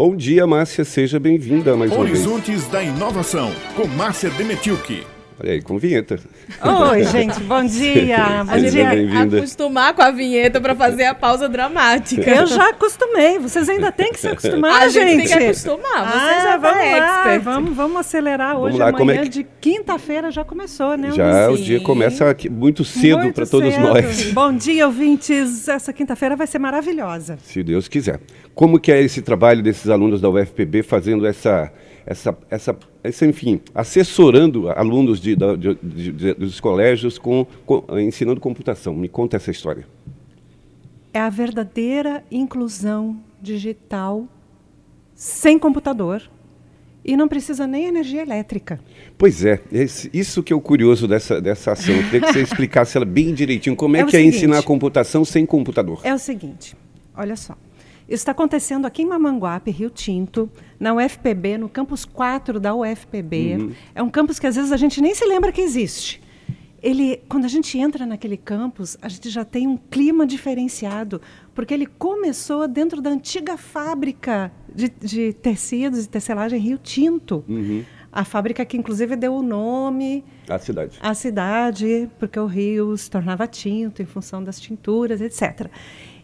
Bom dia, Márcia, seja bem-vinda mais uma vez. Horizontes da Inovação, com Márcia Demetilke. Olha aí, com vinheta. Oi, gente, bom dia. Bom dia. bem-vinda. acostumar com a vinheta pra fazer a pausa dramática. Eu já acostumei, vocês ainda têm que se acostumar, a gente, gente. tem que acostumar. Você Ah, já vamos lá, expert. vamos, vamos acelerar hoje, lá, é amanhã que- de quinta-feira já começou, né? Já o Luiz? dia começa aqui muito cedo para todos cedo. nós, Bom dia, ouvintes. Essa quinta-feira vai ser maravilhosa. se Deus quiser. Como que é esse trabalho desses alunos da UFPB fazendo essa, essa, essa, essa enfim, assessorando alunos de, de- de- dos colégios com, com- ensinando computação? Me conta essa história. É a verdadeira inclusão digital sem computador e não precisa nem energia elétrica. Pois é, esse- isso que é o curioso dessa, dessa ação. Eu queria que você explicasse ela bem direitinho. Como é, É que é seguinte. ensinar computação sem computador? É o seguinte, olha só. Isso está acontecendo aqui em Mamanguape, Rio Tinto, na UFPB, no campus 4 da UFPB. É um campus que às vezes a gente nem se lembra que existe. Ele, quando a gente entra naquele campus, a gente já tem um clima diferenciado, porque ele começou dentro da antiga fábrica de, de tecidos e tecelagem Rio Tinto. A fábrica que inclusive deu o nome A cidade. a cidade, porque o rio se tornava tinto em função das tinturas, etc.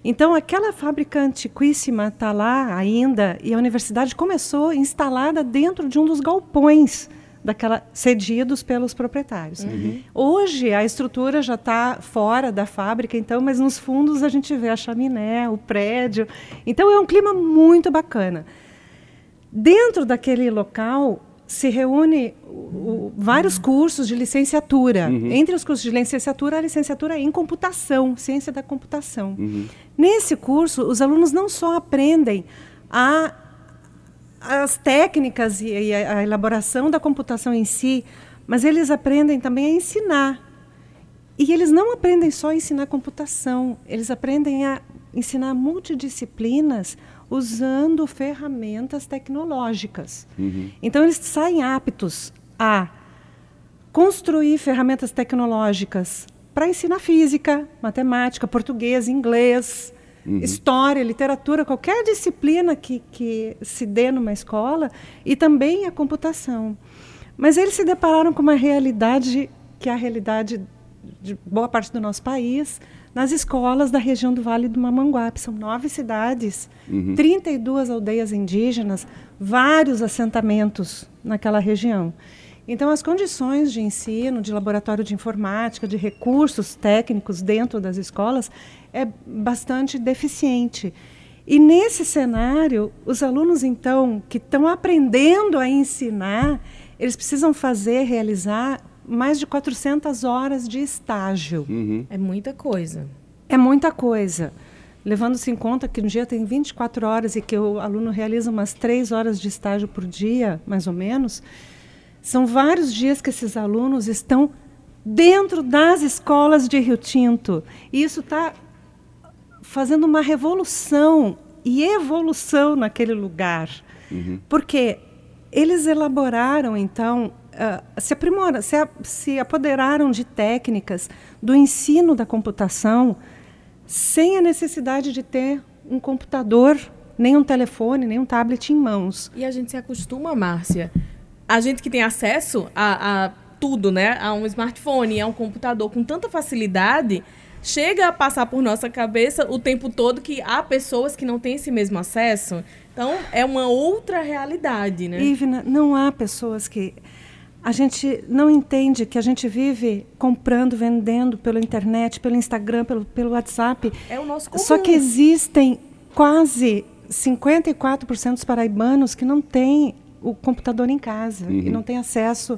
Então, aquela fábrica antiquíssima está lá ainda e a universidade começou instalada dentro de um dos galpões daquela cedidos pelos proprietários. Hoje a estrutura já está fora da fábrica, então, mas nos fundos a gente vê a chaminé, o prédio. Então é um clima muito bacana. Dentro daquele local se reúne o- o- vários cursos de licenciatura. Entre os cursos de licenciatura, a licenciatura em computação, ciência da computação. Nesse curso, os alunos não só aprendem a as técnicas e, e a, a elaboração da computação em si, mas eles aprendem também a ensinar. E eles não aprendem só a ensinar computação, eles aprendem a ensinar multidisciplinas usando ferramentas tecnológicas. Então, eles saem aptos a construir ferramentas tecnológicas para ensinar física, matemática, português, inglês, história, literatura, qualquer disciplina que, que se dê numa escola e também a computação. Mas eles se depararam com uma realidade que é a realidade de boa parte do nosso país, nas escolas da região do Vale do Mamanguape. São nove cidades, 32 aldeias indígenas, vários assentamentos naquela região. Então, as condições de ensino, de laboratório de informática, de recursos técnicos dentro das escolas é bastante deficiente. E nesse cenário, os alunos, então, que estão aprendendo a ensinar, eles precisam fazer, realizar mais de 400 horas de estágio. É muita coisa. É muita coisa. Levando-se em conta que um dia tem 24 horas e que o aluno realiza umas 3 horas de estágio por dia, mais ou menos, são vários dias que esses alunos estão dentro das escolas de Rio Tinto. E isso está fazendo uma revolução e evolução naquele lugar. Porque eles elaboraram, então, ah, se, aprimoram, se, a- se apoderaram de técnicas do ensino da computação sem a necessidade de ter um computador, nem um telefone, nem um tablet em mãos. E a gente se acostuma, Márcia. A gente que tem acesso a, a tudo, né? A um smartphone, a um computador com tanta facilidade, chega a passar por nossa cabeça o tempo todo que há pessoas que não têm esse mesmo acesso. Então, é uma outra realidade, né? Ivna, não há pessoas que. A gente não entende que a gente vive comprando, vendendo pela internet, pelo Instagram, pelo, pelo WhatsApp. É o nosso comum. Só que existem quase 54% dos paraibanos que não têm o computador em casa e não têm acesso.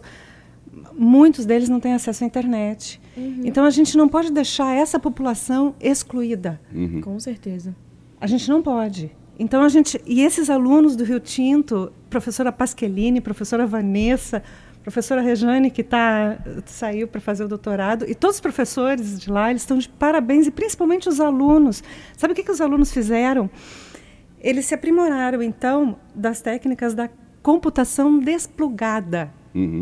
Muitos deles não têm acesso à internet. Então a gente não pode deixar essa população excluída. Com certeza. A gente não pode. Então a gente e esses alunos do Rio Tinto, professora Pasquelini, professora Vanessa, professora Rejane que tá saiu para fazer o doutorado e todos os professores de lá eles estão de parabéns e principalmente os alunos. Sabe o que, que os alunos fizeram? Eles se aprimoraram então das técnicas da computação desplugada.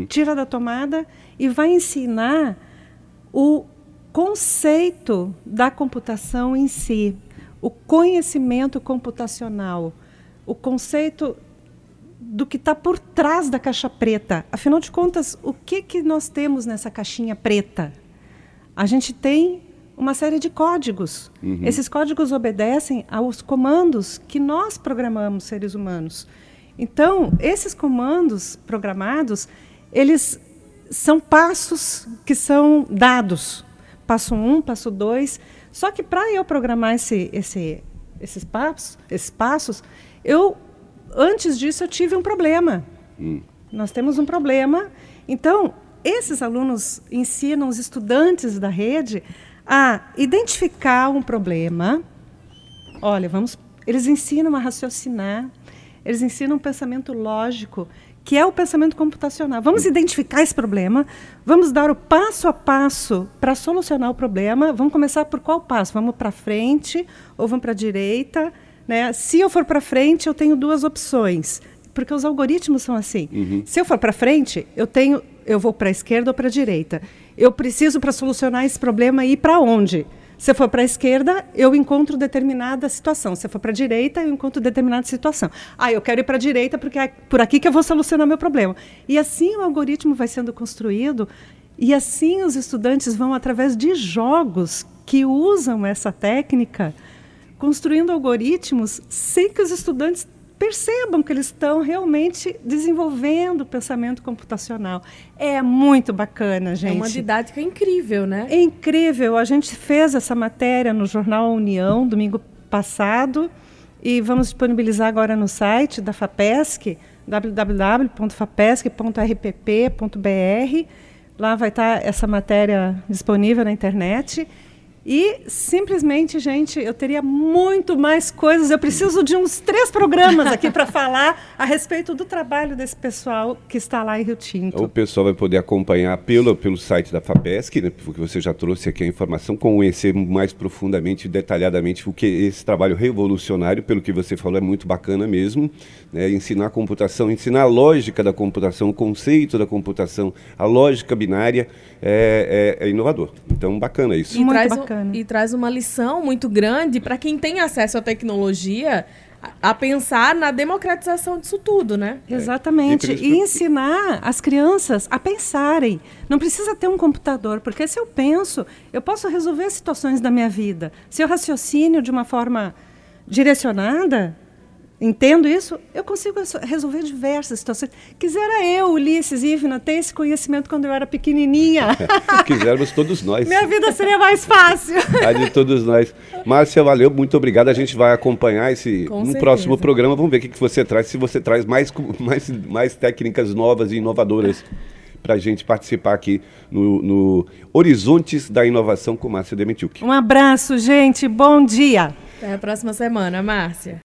Tira da tomada e vai ensinar o conceito da computação em si, o conhecimento computacional. o conceito do que está por trás da caixa preta. Afinal de contas, o que, que nós temos nessa caixinha preta? A gente tem uma série de códigos. Uhum. Esses códigos obedecem aos comandos que nós programamos, seres humanos. Então, esses comandos programados, eles são passos que são dados. Passo um, passo dois. Só que para eu programar esse, esse, esses, passos, esses passos, eu antes disso eu tive um problema. Hum. Nós temos um problema. Então, esses alunos ensinam os estudantes da rede a identificar um problema. Olha, vamos, eles ensinam a raciocinar, eles ensinam um pensamento lógico, que é o pensamento computacional. Vamos identificar esse problema, vamos dar o passo a passo para solucionar o problema. Vamos começar por qual passo? Vamos para frente ou vamos para a direita? Né? Se eu for para frente, eu tenho duas opções, porque os algoritmos são assim. Uhum. Se eu for para frente, eu tenho, eu vou para a esquerda ou para a direita. Eu preciso para solucionar esse problema ir para onde? Se eu for para a esquerda, eu encontro determinada situação. Se eu for para a direita, eu encontro determinada situação. Ah, eu quero ir para a direita porque é por aqui que eu vou solucionar meu problema. E assim o algoritmo vai sendo construído e assim os estudantes vão através de jogos que usam essa técnica construindo algoritmos sem que os estudantes percebam que eles estão realmente desenvolvendo o pensamento computacional. É muito bacana, gente. É uma didática incrível, né? É incrível. A gente fez essa matéria no jornal União domingo passado e vamos disponibilizar agora no site da FAPESC, www.fapesc.rpp.br. Lá vai estar essa matéria disponível na internet. E simplesmente, gente, eu teria muito mais coisas. Eu preciso de uns três programas aqui para falar a respeito do trabalho desse pessoal que está lá em Rio Tinto. O pessoal vai poder acompanhar pelo, pelo site da FAPESC, né, porque você já trouxe aqui a informação, conhecer mais profundamente e detalhadamente o que esse trabalho revolucionário, pelo que você falou, é muito bacana mesmo. Né, ensinar a computação, ensinar a lógica da computação, o conceito da computação, a lógica binária é, é, é inovador. Então, bacana isso. E muito bacana bacana. E traz uma lição muito grande para quem tem acesso à tecnologia a pensar na democratização disso tudo, né? É. Exatamente. E ensinar as crianças a pensarem. Não precisa ter um computador, porque se eu penso, eu posso resolver situações da minha vida. Se eu raciocínio de uma forma direcionada, entendo isso, eu consigo resolver diversas situações. Quisera eu, Ulisses Ivna, ter esse conhecimento quando eu era pequenininha. Quisermos todos nós. Minha vida seria mais fácil. A de todos nós. Márcia, valeu, muito obrigado. A gente vai acompanhar esse Com no certeza. próximo programa. Vamos ver o que, você traz, se você traz mais, mais, mais técnicas novas e inovadoras para a gente participar aqui no, no Horizontes da Inovação com Márcia Demetiuk. Um abraço, gente. Bom dia. Até a próxima semana, Márcia.